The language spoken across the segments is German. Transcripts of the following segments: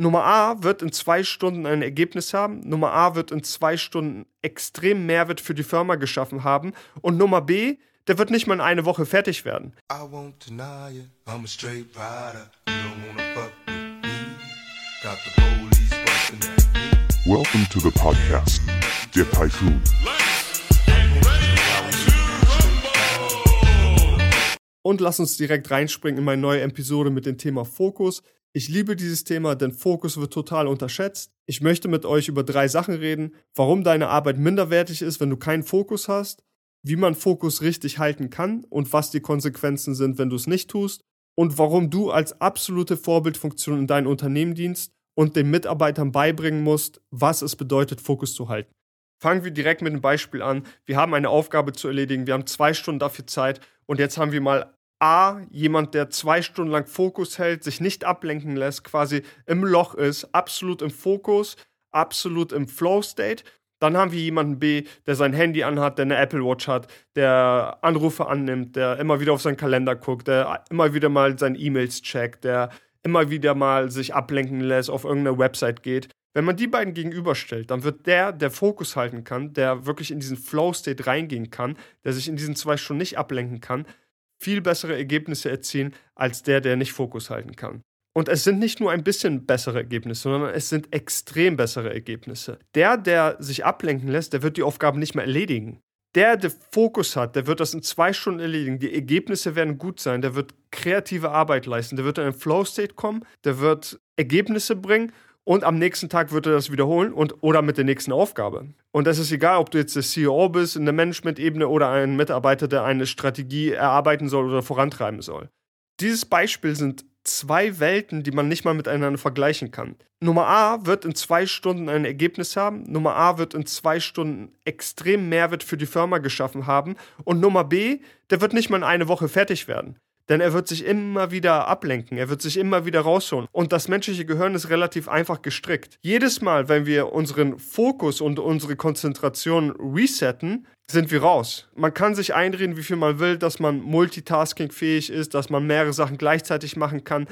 Nummer A wird in zwei Stunden ein Ergebnis haben. Nummer A wird in zwei Stunden extrem Mehrwert für die Firma geschaffen haben. Und Nummer B, der wird nicht mal in eine Woche fertig werden. Welcome to the podcast, der Typhoon. Und lass uns direkt reinspringen in meine neue Episode mit dem Thema Fokus. Ich liebe dieses Thema, denn Fokus wird total unterschätzt. Ich möchte mit euch über drei Sachen reden, warum deine Arbeit minderwertig ist, wenn du keinen Fokus hast, wie man Fokus richtig halten kann und was die Konsequenzen sind, wenn du es nicht tust und warum du als absolute Vorbildfunktion in dein Unternehmen dienst und den Mitarbeitern beibringen musst, was es bedeutet, Fokus zu halten. Fangen wir direkt mit einem Beispiel an. Wir haben eine Aufgabe zu erledigen, wir haben zwei Stunden dafür Zeit und jetzt haben wir mal A, jemand, der zwei Stunden lang Fokus hält, sich nicht ablenken lässt, quasi im Loch ist, absolut im Fokus, absolut im Flow-State. Dann haben wir jemanden B, der sein Handy anhat, der eine Apple Watch hat, der Anrufe annimmt, der immer wieder auf seinen Kalender guckt, der immer wieder mal seine E-Mails checkt, der immer wieder mal sich ablenken lässt, auf irgendeine Website geht. Wenn man die beiden gegenüberstellt, dann wird der, der Fokus halten kann, der wirklich in diesen Flow-State reingehen kann, der sich in diesen zwei Stunden nicht ablenken kann, viel bessere Ergebnisse erzielen als der, der nicht Fokus halten kann. Und es sind nicht nur ein bisschen bessere Ergebnisse, sondern es sind extrem bessere Ergebnisse. Der, der sich ablenken lässt, der wird die Aufgaben nicht mehr erledigen. Der, der Fokus hat, der wird das in zwei Stunden erledigen. Die Ergebnisse werden gut sein. Der wird kreative Arbeit leisten. Der wird in einen Flow-State kommen. Der wird Ergebnisse bringen und am nächsten Tag wird er das wiederholen und oder mit der nächsten Aufgabe. Und das ist egal, ob du jetzt der CEO bist in der Management-Ebene oder ein Mitarbeiter, der eine Strategie erarbeiten soll oder vorantreiben soll. Dieses Beispiel sind zwei Welten, die man nicht mal miteinander vergleichen kann. Nummer A wird in zwei Stunden ein Ergebnis haben. Nummer A wird in zwei Stunden extrem Mehrwert für die Firma geschaffen haben. Und Nummer B, der wird nicht mal in eine Woche fertig werden. Denn er wird sich immer wieder ablenken, er wird sich immer wieder rausholen. Und das menschliche Gehirn ist relativ einfach gestrickt. Jedes Mal, wenn wir unseren Fokus und unsere Konzentration resetten, sind wir raus. Man kann sich einreden, wie viel man will, dass man multitaskingfähig ist, dass man mehrere Sachen gleichzeitig machen kann.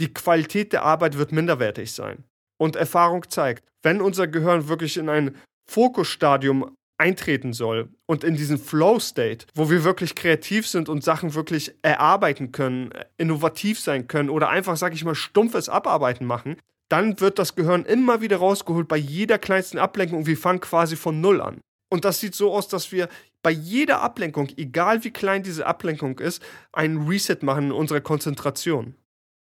Die Qualität der Arbeit wird minderwertig sein. Und Erfahrung zeigt, wenn unser Gehirn wirklich in ein Fokusstadium eintreten soll und in diesen Flow-State, wo wir wirklich kreativ sind und Sachen wirklich erarbeiten können, innovativ sein können oder einfach, sag ich mal, stumpfes Abarbeiten machen, dann wird das Gehirn immer wieder rausgeholt bei jeder kleinsten Ablenkung und wir fangen quasi von Null an. Und das sieht so aus, dass wir bei jeder Ablenkung, egal wie klein diese Ablenkung ist, einen Reset machen in unserer Konzentration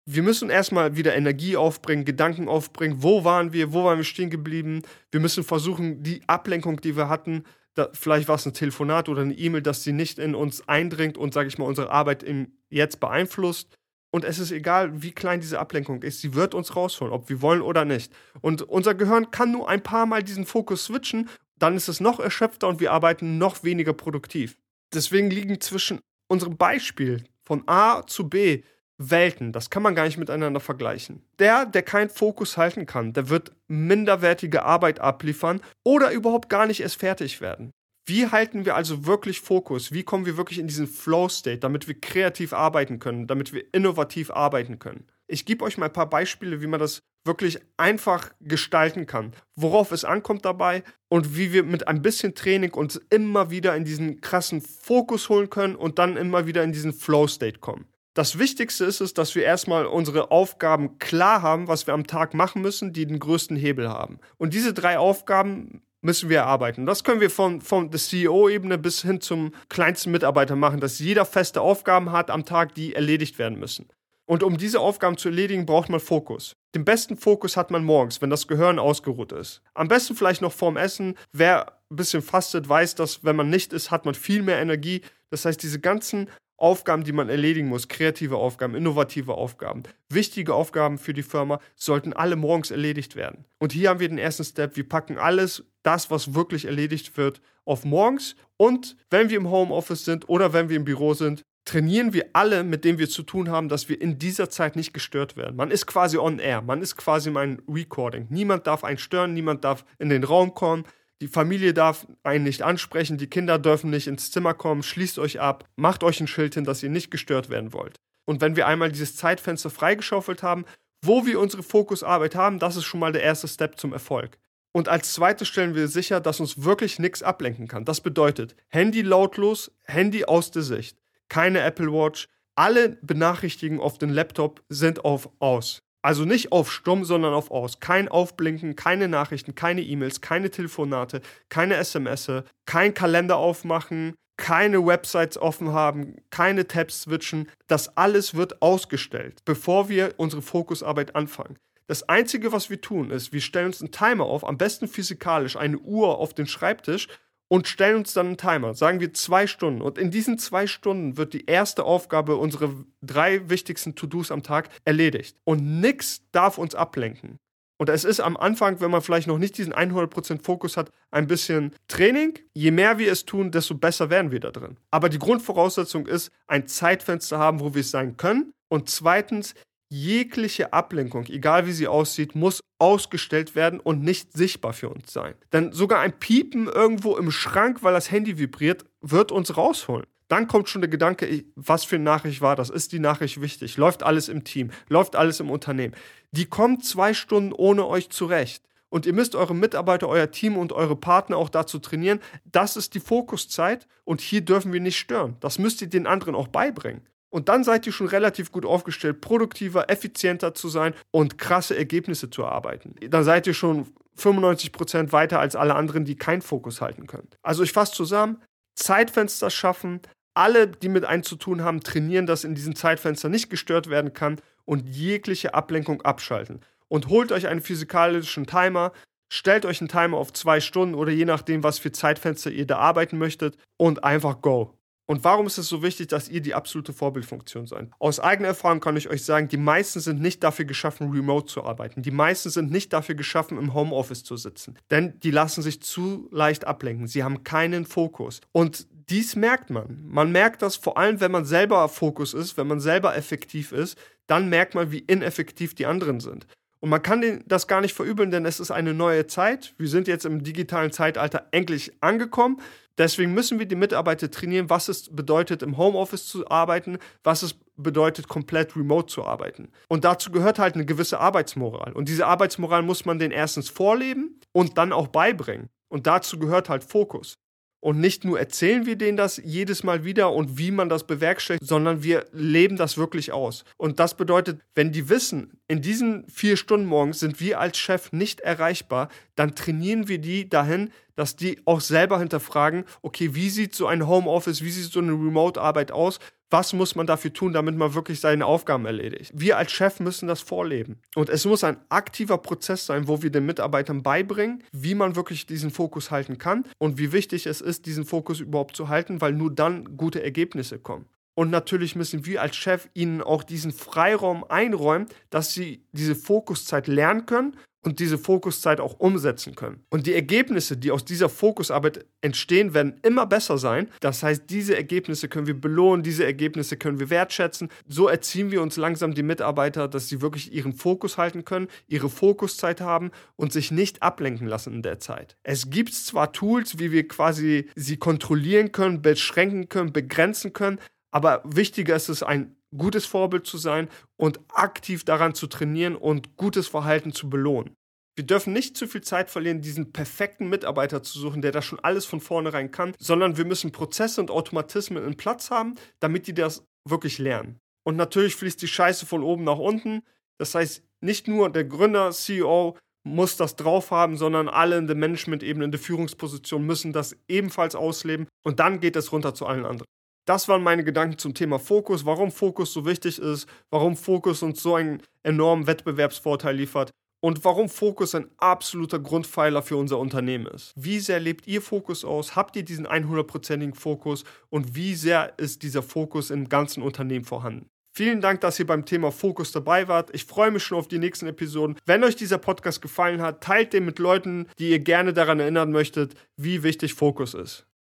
wir müssen erstmal wieder Energie aufbringen, Gedanken aufbringen. Wo waren wir? Wo waren wir stehen geblieben? Wir müssen versuchen, die Ablenkung, die wir hatten, da, vielleicht war es ein Telefonat oder eine E-Mail, dass sie nicht in uns eindringt und, sage ich mal, unsere Arbeit im Jetzt beeinflusst. Und es ist egal, wie klein diese Ablenkung ist, sie wird uns rausholen, ob wir wollen oder nicht. Und unser Gehirn kann nur ein paar Mal diesen Fokus switchen, dann ist es noch erschöpfter und wir arbeiten noch weniger produktiv. Deswegen liegen zwischen unserem Beispiel von A zu B Welten. Das kann man gar nicht miteinander vergleichen. Der, der keinen Fokus halten kann, der wird minderwertige Arbeit abliefern oder überhaupt gar nicht erst fertig werden. Wie halten wir also wirklich Fokus? Wie kommen wir wirklich in diesen Flow-State, damit wir kreativ arbeiten können, damit wir innovativ arbeiten können? Ich gebe euch mal ein paar Beispiele, wie man das wirklich einfach gestalten kann, worauf es ankommt dabei und wie wir mit ein bisschen Training uns immer wieder in diesen krassen Fokus holen können und dann immer wieder in diesen Flow-State kommen. Das Wichtigste ist es, dass wir erstmal unsere Aufgaben klar haben, was wir am Tag machen müssen, die den größten Hebel haben. Und diese drei Aufgaben müssen wir erarbeiten. Das können wir von, von der CEO-Ebene bis hin zum kleinsten Mitarbeiter machen, dass jeder feste Aufgaben hat am Tag, die erledigt werden müssen. Und um diese Aufgaben zu erledigen, braucht man Fokus. Den besten Fokus hat man morgens, wenn das Gehirn ausgeruht ist. Am besten vielleicht noch vorm Essen. Wer ein bisschen fastet, weiß, dass wenn man nicht isst, hat man viel mehr Energie. Das heißt, diese ganzen Aufgaben, die man erledigen muss, kreative Aufgaben, innovative Aufgaben, wichtige Aufgaben für die Firma, sollten alle morgens erledigt werden. Und hier haben wir den ersten Step. Wir packen alles, das, was wirklich erledigt wird, auf morgens. Und wenn wir im Homeoffice sind oder wenn wir im Büro sind, trainieren wir alle, mit denen wir zu tun haben, dass wir in dieser Zeit nicht gestört werden. Man ist quasi on air, man ist quasi mein Recording. Niemand darf einen stören, niemand darf in den Raum kommen. Die Familie darf einen nicht ansprechen, die Kinder dürfen nicht ins Zimmer kommen, schließt euch ab, macht euch ein Schild hin, dass ihr nicht gestört werden wollt. Und wenn wir einmal dieses Zeitfenster freigeschaufelt haben, wo wir unsere Fokusarbeit haben, das ist schon mal der erste Step zum Erfolg. Und als zweites stellen wir sicher, dass uns wirklich nichts ablenken kann. Das bedeutet Handy lautlos, Handy aus der Sicht, keine Apple Watch, alle Benachrichtigungen auf den Laptop sind auf aus. Also nicht auf stumm, sondern auf aus. Kein Aufblinken, keine Nachrichten, keine E-Mails, keine Telefonate, keine SMS, kein Kalender aufmachen, keine Websites offen haben, keine Tabs switchen. Das alles wird ausgestellt, bevor wir unsere Fokusarbeit anfangen. Das Einzige, was wir tun, ist, wir stellen uns einen Timer auf, am besten physikalisch, eine Uhr auf den Schreibtisch und stellen uns dann einen Timer, sagen wir zwei Stunden. Und in diesen zwei Stunden wird die erste Aufgabe, unsere drei wichtigsten To-Dos am Tag, erledigt. Und nichts darf uns ablenken. Und es ist am Anfang, wenn man vielleicht noch nicht diesen 100% Fokus hat, ein bisschen Training. Je mehr wir es tun, desto besser werden wir da drin. Aber die Grundvoraussetzung ist, ein Zeitfenster haben, wo wir es sein können. Und zweitens, jegliche Ablenkung, egal wie sie aussieht, muss ausgestellt werden und nicht sichtbar für uns sein. Denn sogar ein Piepen irgendwo im Schrank, weil das Handy vibriert, wird uns rausholen. Dann kommt schon der Gedanke, was für eine Nachricht war das? Ist die Nachricht wichtig? Läuft alles im Team? Läuft alles im Unternehmen? Die kommt zwei Stunden ohne euch zurecht. Und ihr müsst eure Mitarbeiter, euer Team und eure Partner auch dazu trainieren. Das ist die Fokuszeit und hier dürfen wir nicht stören. Das müsst ihr den anderen auch beibringen. Und dann seid ihr schon relativ gut aufgestellt, produktiver, effizienter zu sein und krasse Ergebnisse zu erarbeiten. Dann seid ihr schon 95% weiter als alle anderen, die keinen Fokus halten können. Also ich fasse zusammen, Zeitfenster schaffen, alle, die mit einem zu tun haben, trainieren, dass in diesen Zeitfenstern nicht gestört werden kann und jegliche Ablenkung abschalten. Und holt euch einen physikalischen Timer, stellt euch einen Timer auf zwei Stunden oder je nachdem, was für Zeitfenster ihr da arbeiten möchtet und einfach go. Und warum ist es so wichtig, dass ihr die absolute Vorbildfunktion seid? Aus eigener Erfahrung kann ich euch sagen, die meisten sind nicht dafür geschaffen, remote zu arbeiten. Die meisten sind nicht dafür geschaffen, im Homeoffice zu sitzen. Denn die lassen sich zu leicht ablenken. Sie haben keinen Fokus. Und dies merkt man. Man merkt das vor allem, wenn man selber Fokus ist, wenn man selber effektiv ist, dann merkt man, wie ineffektiv die anderen sind. Und man kann das gar nicht verübeln, denn es ist eine neue Zeit. Wir sind jetzt im digitalen Zeitalter endlich angekommen. Deswegen müssen wir die Mitarbeiter trainieren, was es bedeutet, im Homeoffice zu arbeiten, was es bedeutet, komplett remote zu arbeiten. Und dazu gehört halt eine gewisse Arbeitsmoral. Und diese Arbeitsmoral muss man den erstens vorleben und dann auch beibringen. Und dazu gehört halt Fokus. Und nicht nur erzählen wir denen das jedes Mal wieder und wie man das bewerkstelligt, sondern wir leben das wirklich aus. Und das bedeutet, wenn die wissen, in diesen vier Stunden morgens sind wir als Chef nicht erreichbar, dann trainieren wir die dahin, dass die auch selber hinterfragen, okay, wie sieht so ein Homeoffice, wie sieht so eine Remote-Arbeit aus? Was muss man dafür tun, damit man wirklich seine Aufgaben erledigt? Wir als Chef müssen das vorleben. Und es muss ein aktiver Prozess sein, wo wir den Mitarbeitern beibringen, wie man wirklich diesen Fokus halten kann und wie wichtig es ist, diesen Fokus überhaupt zu halten, weil nur dann gute Ergebnisse kommen. Und natürlich müssen wir als Chef ihnen auch diesen Freiraum einräumen, dass sie diese Fokuszeit lernen können und diese Fokuszeit auch umsetzen können. Und die Ergebnisse, die aus dieser Fokusarbeit entstehen, werden immer besser sein. Das heißt, diese Ergebnisse können wir belohnen, diese Ergebnisse können wir wertschätzen. So erziehen wir uns langsam die Mitarbeiter, dass sie wirklich ihren Fokus halten können, ihre Fokuszeit haben und sich nicht ablenken lassen in der Zeit. Es gibt zwar Tools, wie wir quasi sie kontrollieren können, beschränken können, begrenzen können, aber wichtiger ist es, ein gutes Vorbild zu sein und aktiv daran zu trainieren und gutes Verhalten zu belohnen. Wir dürfen nicht zu viel Zeit verlieren, diesen perfekten Mitarbeiter zu suchen, der das schon alles von vornherein kann, sondern wir müssen Prozesse und Automatismen in Platz haben, damit die das wirklich lernen. Und natürlich fließt die Scheiße von oben nach unten. Das heißt, nicht nur der Gründer, CEO muss das drauf haben, sondern alle in der Management-Ebene, in der Führungsposition müssen das ebenfalls ausleben und dann geht es runter zu allen anderen. Das waren meine Gedanken zum Thema Fokus, warum Fokus so wichtig ist, warum Fokus uns so einen enormen Wettbewerbsvorteil liefert und warum Fokus ein absoluter Grundpfeiler für unser Unternehmen ist. Wie sehr lebt ihr Fokus aus? Habt ihr diesen 100%igen Fokus und wie sehr ist dieser Fokus im ganzen Unternehmen vorhanden? Vielen Dank, dass ihr beim Thema Fokus dabei wart. Ich freue mich schon auf die nächsten Episoden. Wenn euch dieser Podcast gefallen hat, teilt den mit Leuten, die ihr gerne daran erinnern möchtet, wie wichtig Fokus ist.